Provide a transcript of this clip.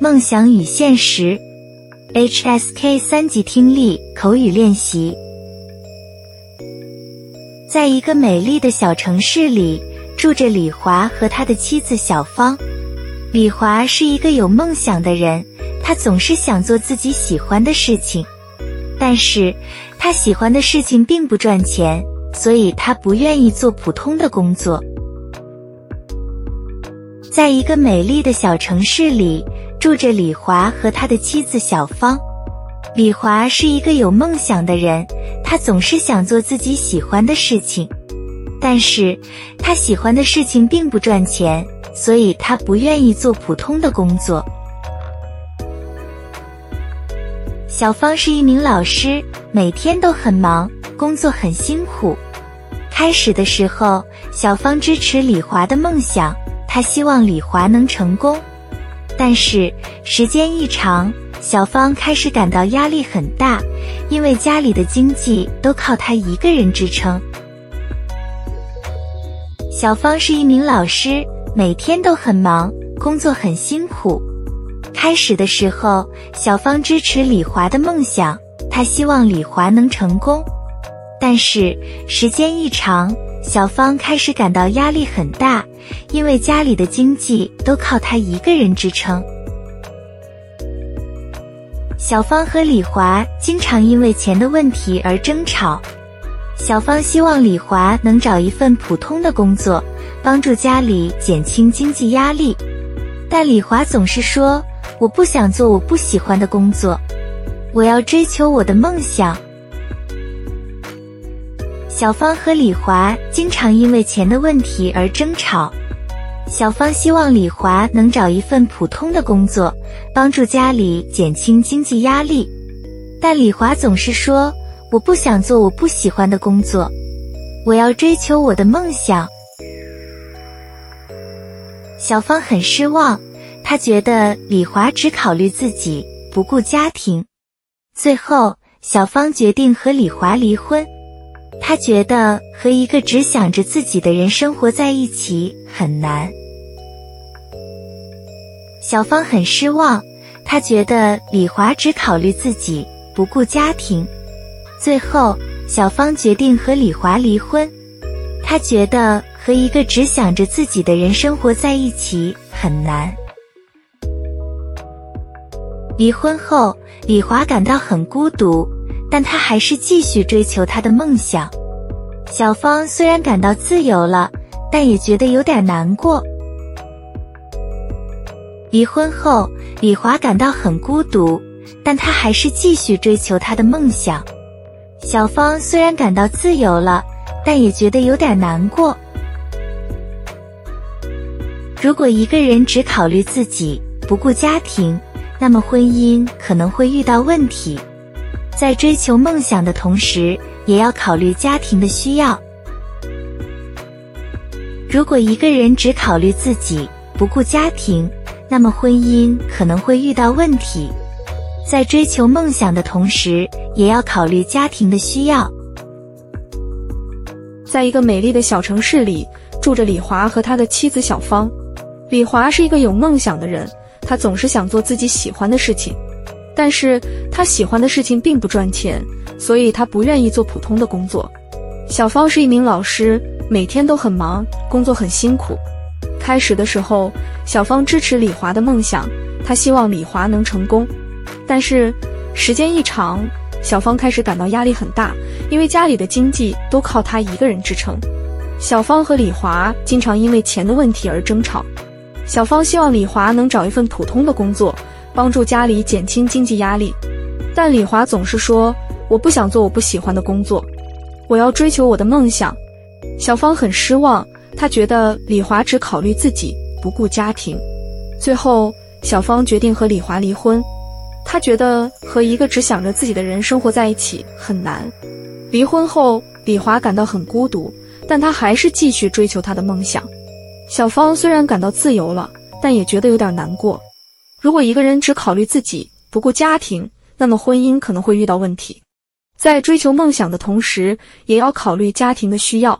梦想与现实，HSK 三级听力口语练习。在一个美丽的小城市里，住着李华和他的妻子小芳。李华是一个有梦想的人，他总是想做自己喜欢的事情，但是他喜欢的事情并不赚钱，所以他不愿意做普通的工作。在一个美丽的小城市里，住着李华和他的妻子小芳。李华是一个有梦想的人，他总是想做自己喜欢的事情，但是他喜欢的事情并不赚钱，所以他不愿意做普通的工作。小芳是一名老师，每天都很忙，工作很辛苦。开始的时候，小芳支持李华的梦想。她希望李华能成功，但是时间一长，小芳开始感到压力很大，因为家里的经济都靠她一个人支撑。小芳是一名老师，每天都很忙，工作很辛苦。开始的时候，小芳支持李华的梦想，她希望李华能成功，但是时间一长。小芳开始感到压力很大，因为家里的经济都靠他一个人支撑。小芳和李华经常因为钱的问题而争吵。小芳希望李华能找一份普通的工作，帮助家里减轻经济压力，但李华总是说：“我不想做我不喜欢的工作，我要追求我的梦想。”小芳和李华经常因为钱的问题而争吵。小芳希望李华能找一份普通的工作，帮助家里减轻经济压力，但李华总是说：“我不想做我不喜欢的工作，我要追求我的梦想。”小芳很失望，她觉得李华只考虑自己，不顾家庭。最后，小芳决定和李华离婚。他觉得和一个只想着自己的人生活在一起很难。小芳很失望，她觉得李华只考虑自己，不顾家庭。最后，小芳决定和李华离婚。她觉得和一个只想着自己的人生活在一起很难。离婚后，李华感到很孤独。但他还是继续追求他的梦想。小芳虽然感到自由了，但也觉得有点难过。离婚后，李华感到很孤独，但他还是继续追求他的梦想。小芳虽然感到自由了，但也觉得有点难过。如果一个人只考虑自己，不顾家庭，那么婚姻可能会遇到问题。在追求梦想的同时，也要考虑家庭的需要。如果一个人只考虑自己，不顾家庭，那么婚姻可能会遇到问题。在追求梦想的同时，也要考虑家庭的需要。在一个美丽的小城市里，住着李华和他的妻子小芳。李华是一个有梦想的人，他总是想做自己喜欢的事情。但是他喜欢的事情并不赚钱，所以他不愿意做普通的工作。小芳是一名老师，每天都很忙，工作很辛苦。开始的时候，小芳支持李华的梦想，她希望李华能成功。但是时间一长，小芳开始感到压力很大，因为家里的经济都靠她一个人支撑。小芳和李华经常因为钱的问题而争吵。小芳希望李华能找一份普通的工作。帮助家里减轻经济压力，但李华总是说：“我不想做我不喜欢的工作，我要追求我的梦想。”小芳很失望，她觉得李华只考虑自己，不顾家庭。最后，小芳决定和李华离婚。她觉得和一个只想着自己的人生活在一起很难。离婚后，李华感到很孤独，但他还是继续追求他的梦想。小芳虽然感到自由了，但也觉得有点难过。如果一个人只考虑自己，不顾家庭，那么婚姻可能会遇到问题。在追求梦想的同时，也要考虑家庭的需要。